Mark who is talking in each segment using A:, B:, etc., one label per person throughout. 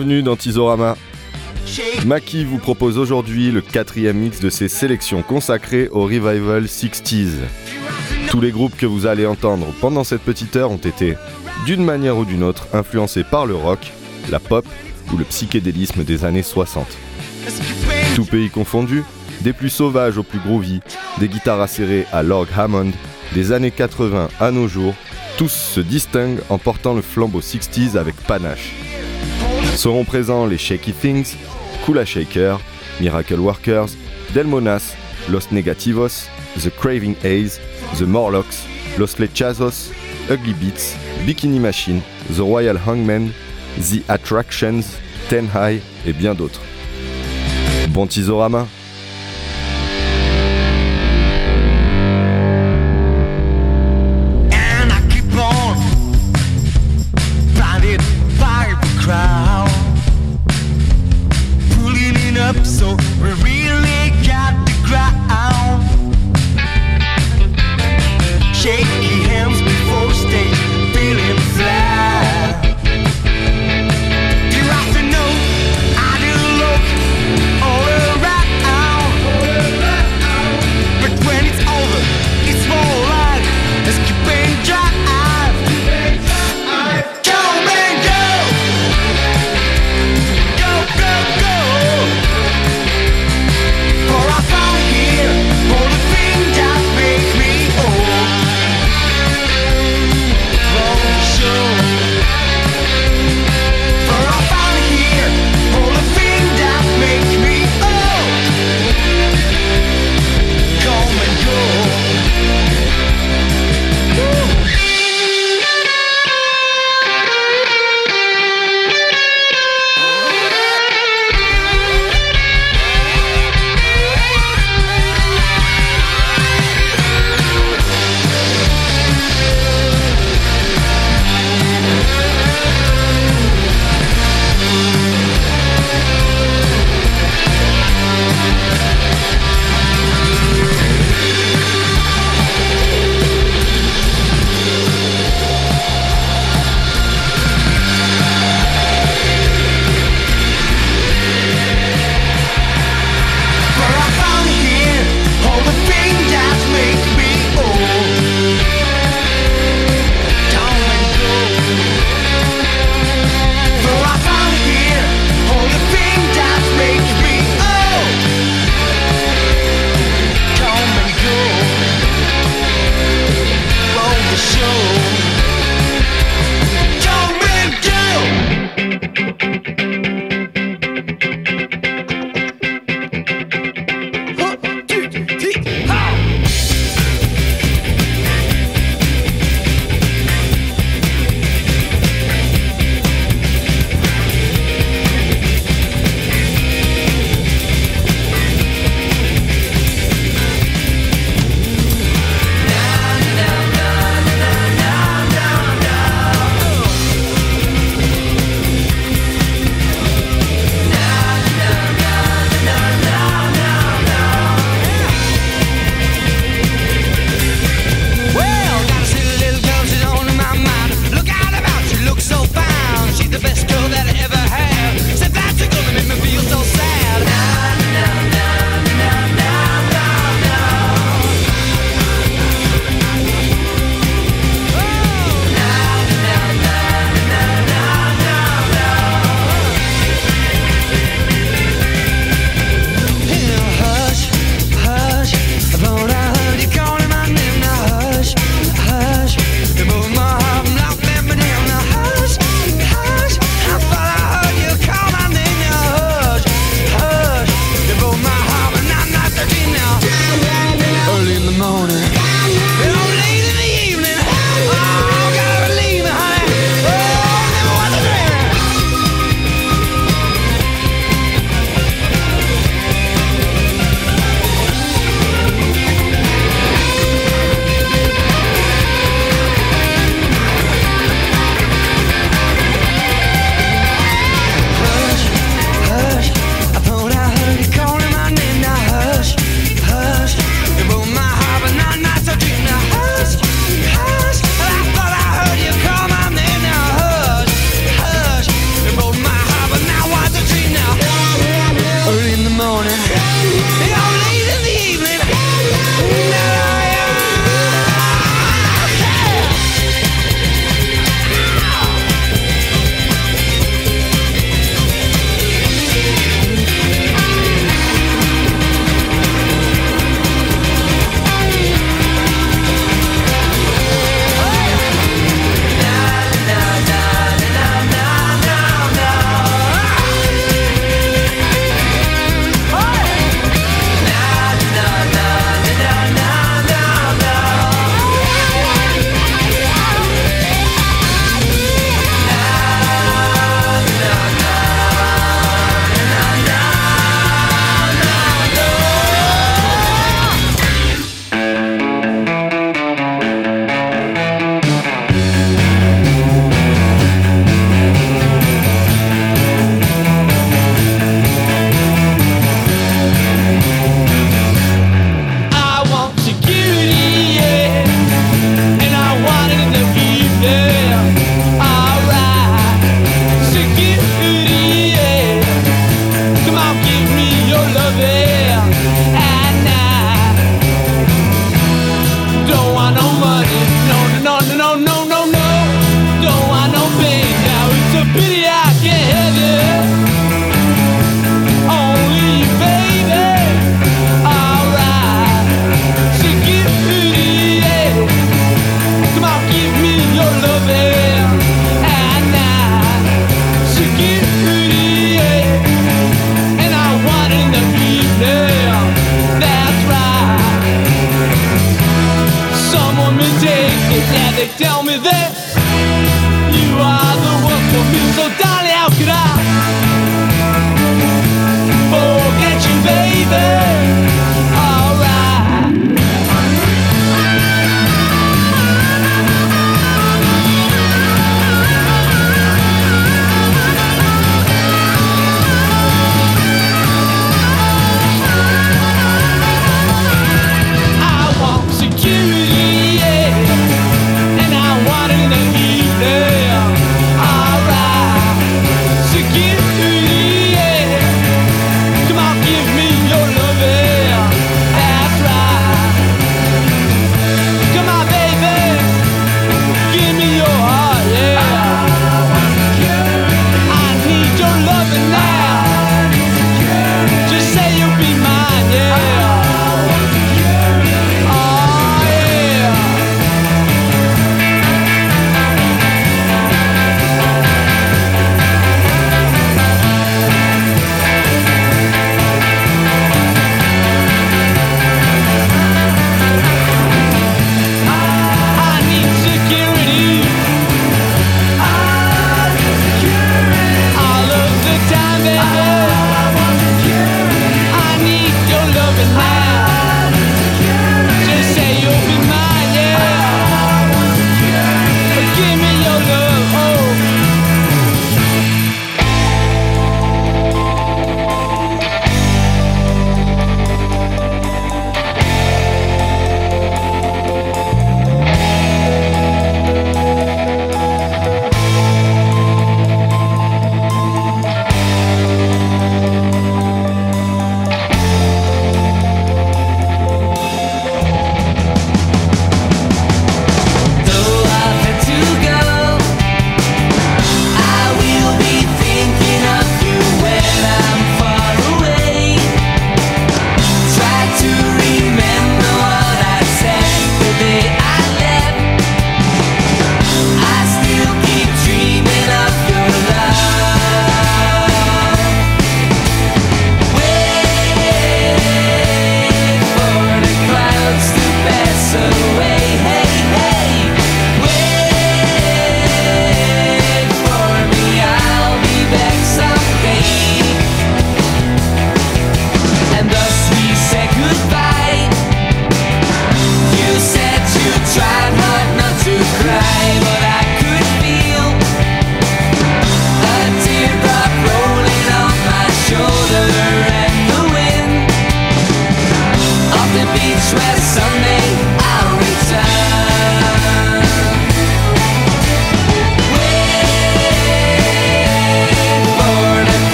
A: Bienvenue dans Tizorama. Maki vous propose aujourd'hui le quatrième mix de ses sélections consacrées au revival 60s. Tous les groupes que vous allez entendre pendant cette petite heure ont été, d'une manière ou d'une autre, influencés par le rock, la pop ou le psychédélisme des années 60. Tout pays confondu, des plus sauvages aux plus groovy, des guitares acérées à Lord Hammond, des années 80 à nos jours, tous se distinguent en portant le flambeau 60s avec panache. Seront présents les Shaky Things, Kula Shaker, Miracle Workers, Delmonas, Los Negativos, The Craving Haze, The Morlocks, Los Lechazos, Ugly Beats, Bikini Machine, The Royal Hangman, The Attractions, Ten High et bien d'autres. Bon Tizorama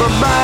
B: But my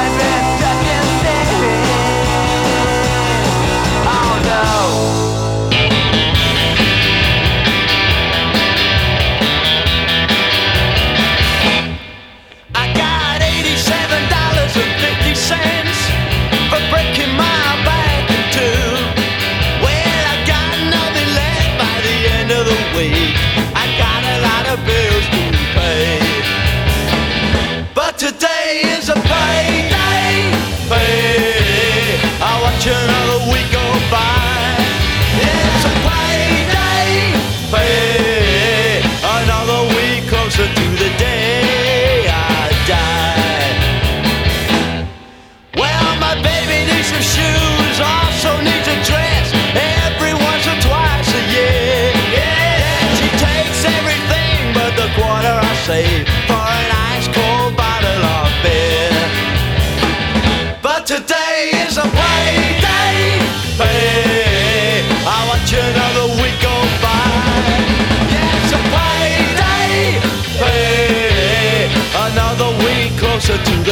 B: to do.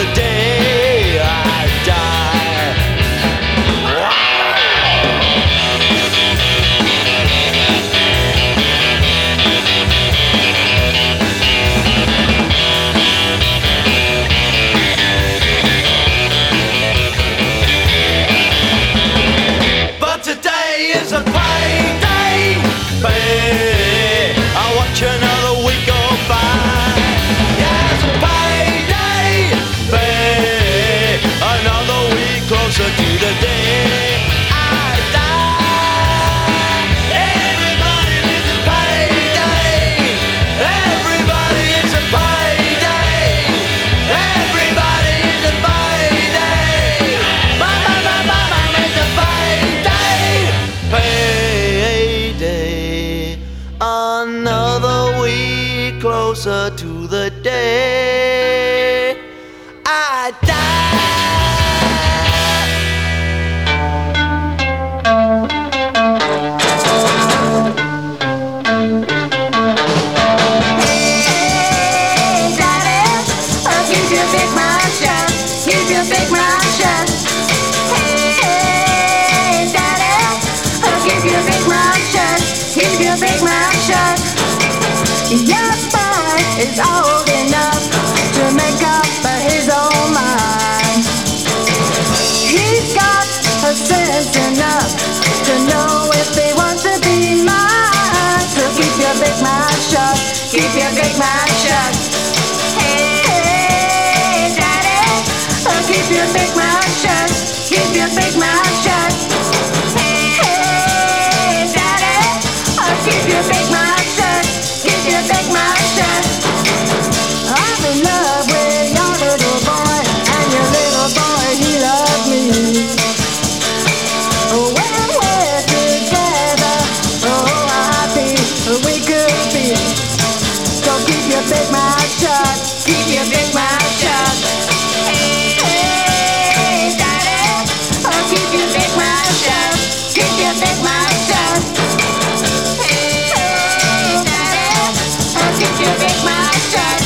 B: my child. Yeah.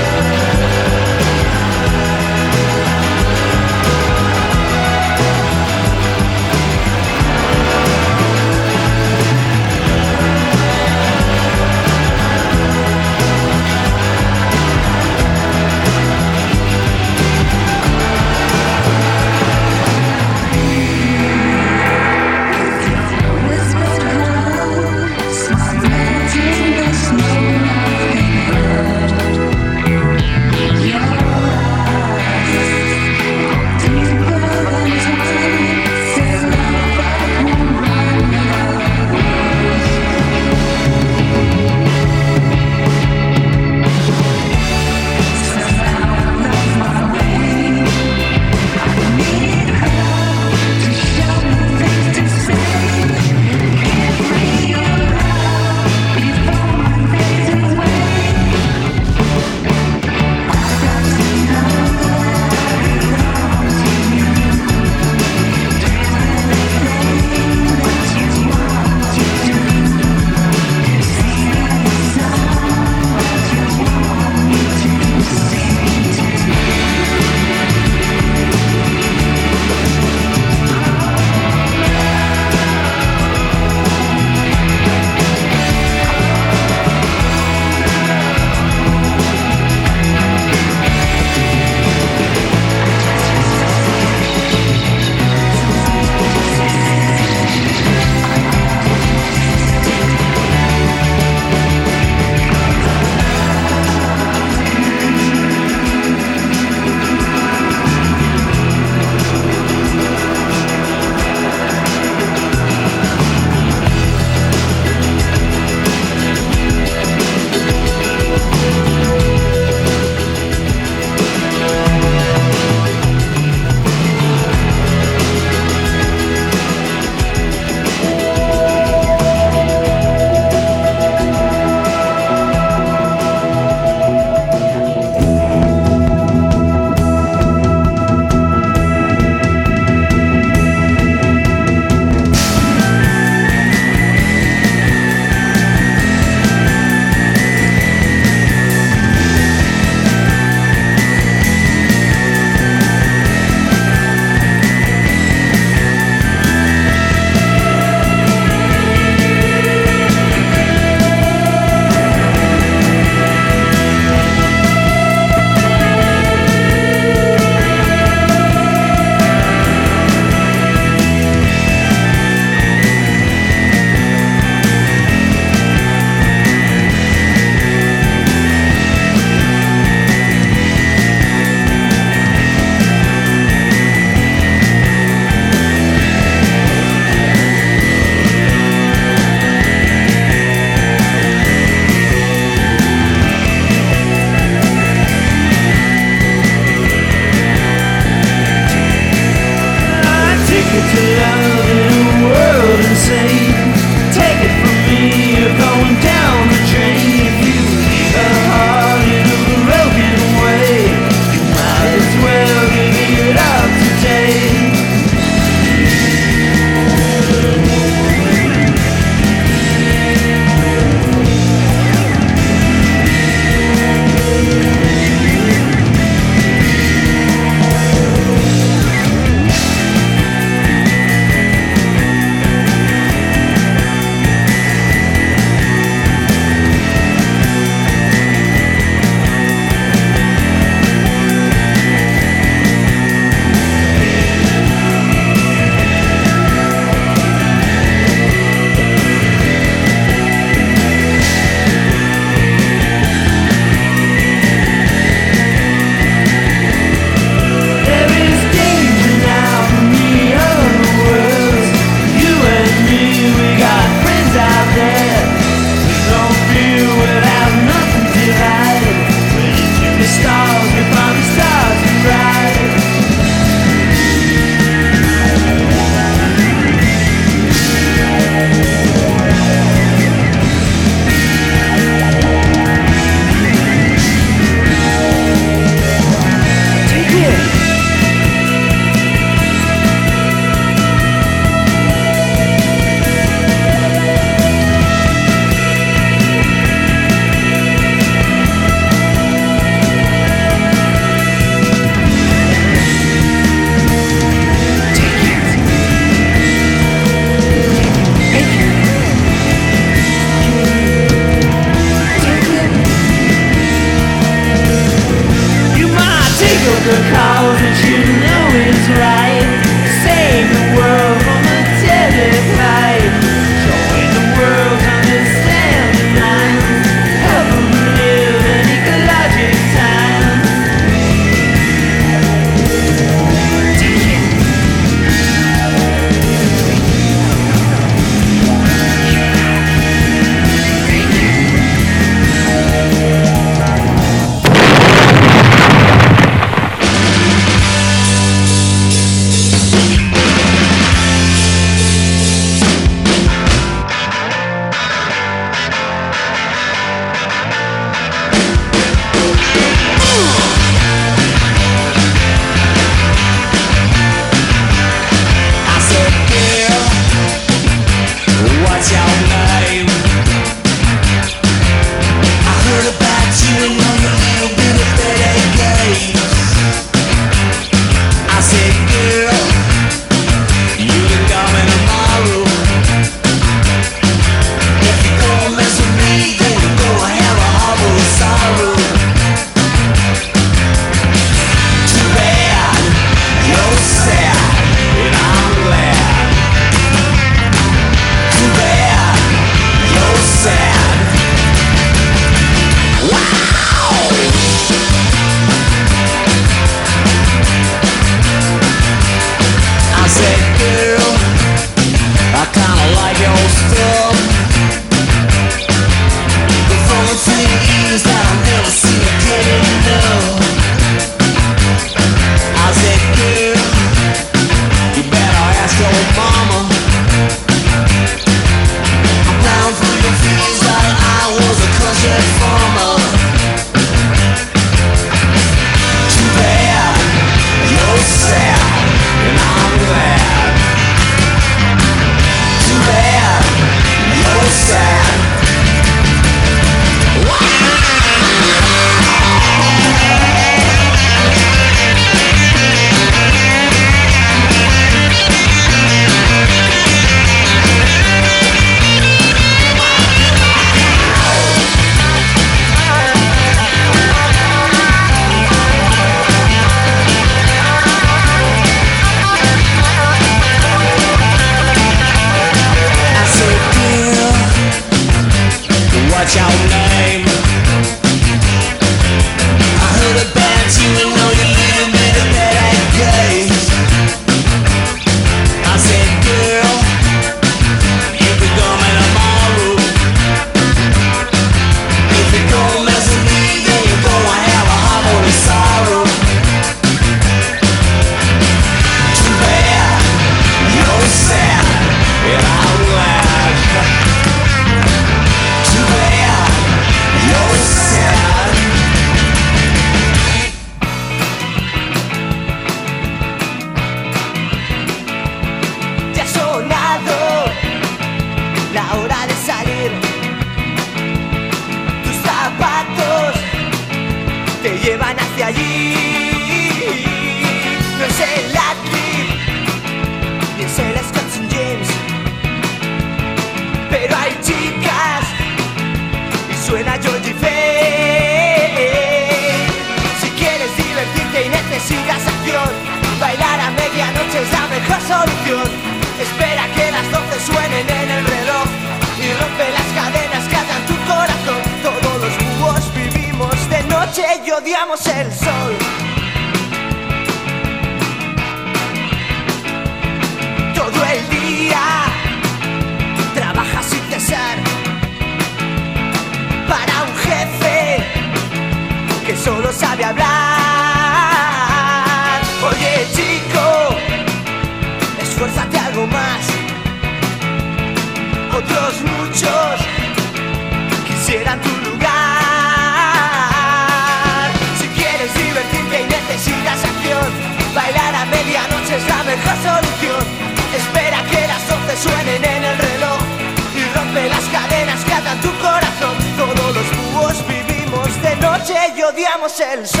C: odiamos el sol.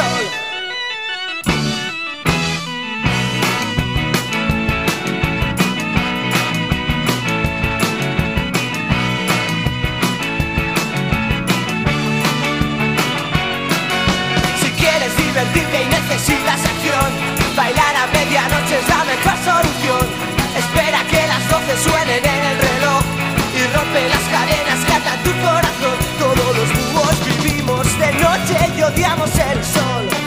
C: Si quieres divertirte y necesitas acción, bailar a medianoche es la mejor solución. Espera que las 12 suenen en el reloj y rompe las cadenas que atan tu corazón noche y odiamos el sol.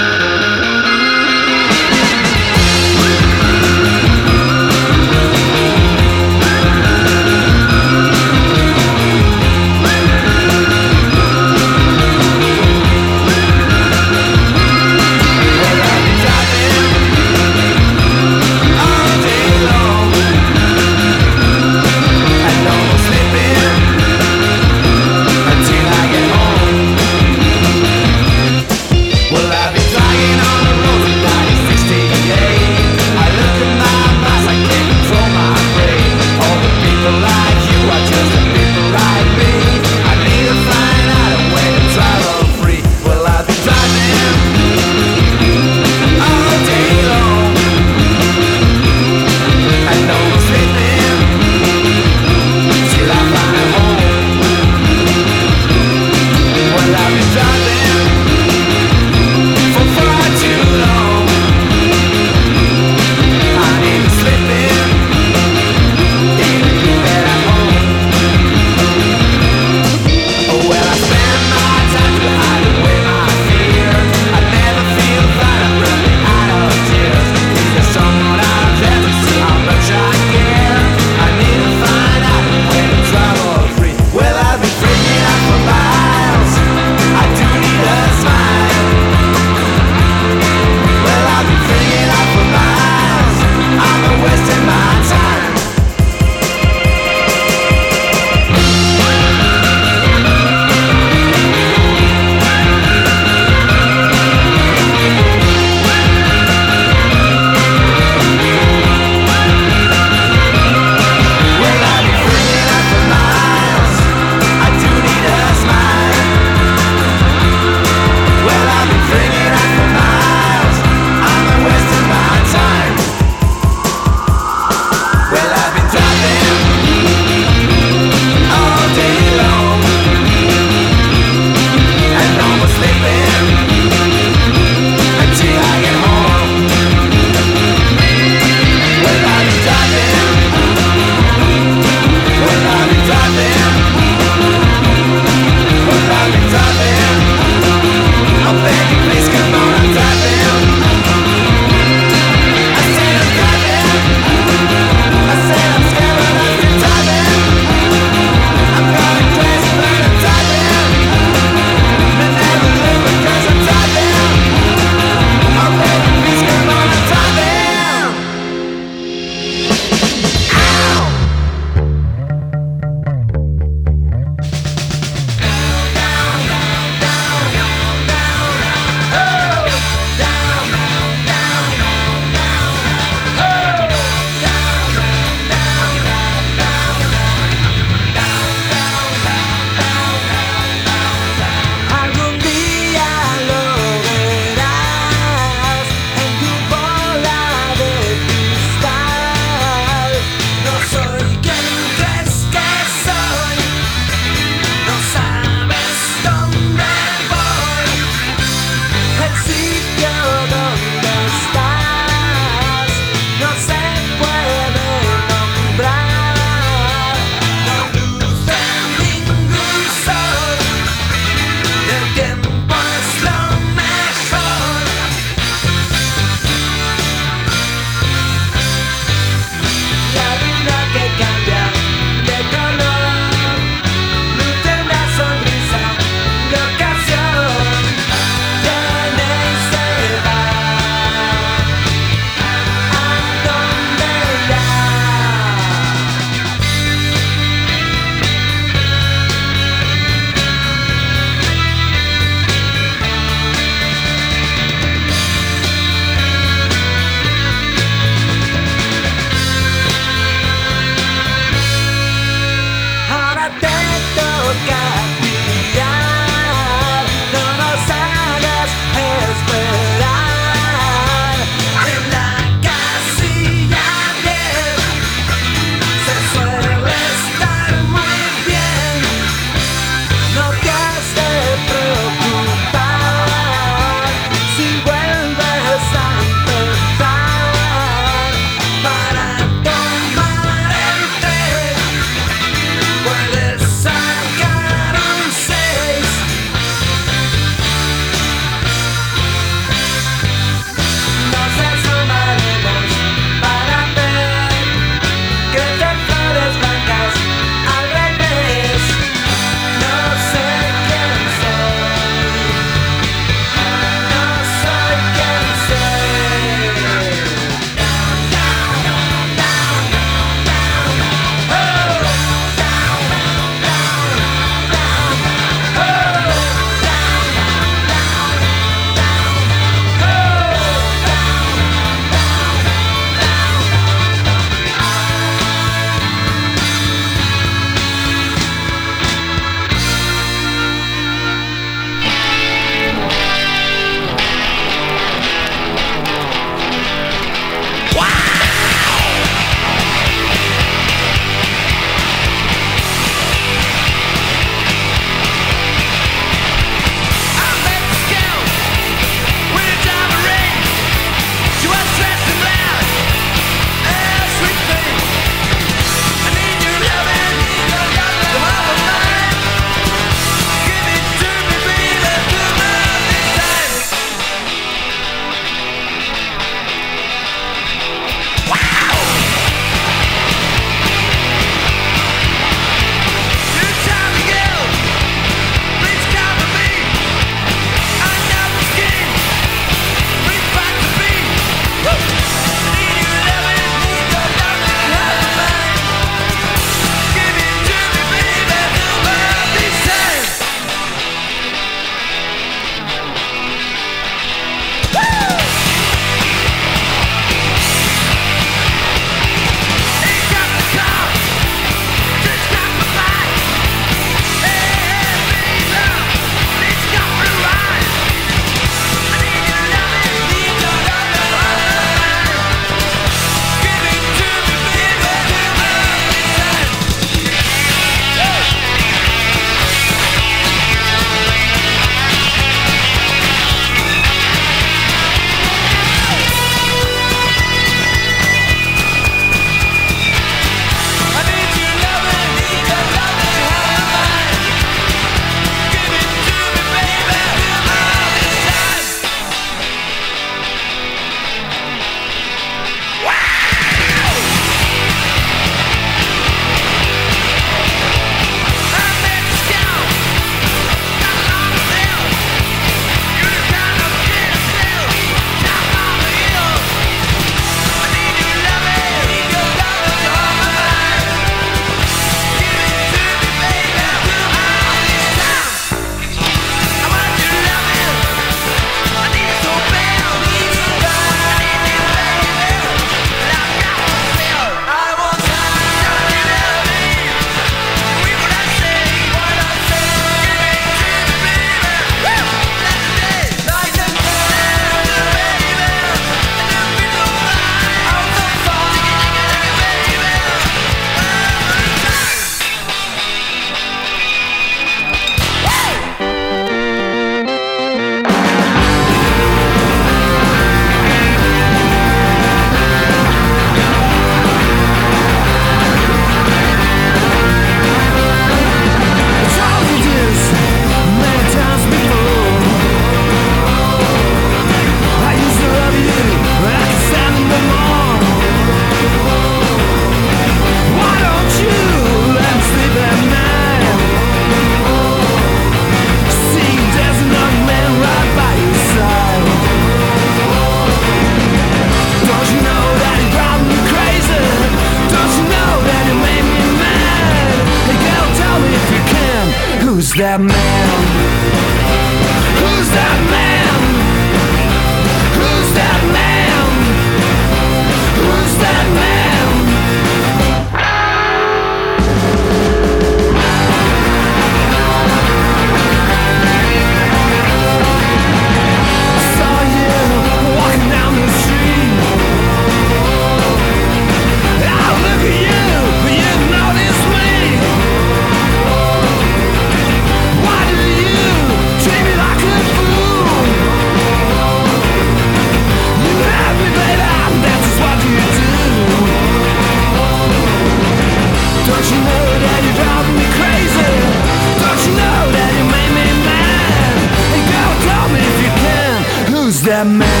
C: That man?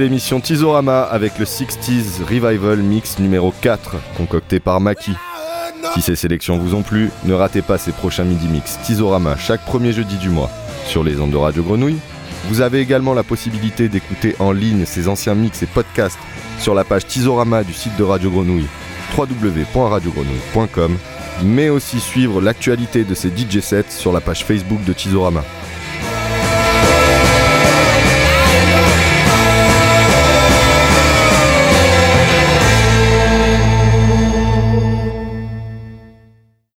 A: L'émission Tizorama avec le 60s Revival Mix numéro 4, concocté par Maki. Si ces sélections vous ont plu, ne ratez pas ces prochains midi mix Tizorama chaque premier jeudi du mois sur les ondes de Radio Grenouille. Vous avez également la possibilité d'écouter en ligne ces anciens mix et podcasts sur la page Tizorama du site de Radio Grenouille www.radiogrenouille.com mais aussi suivre l'actualité de ces DJ sets sur la page Facebook de Tizorama.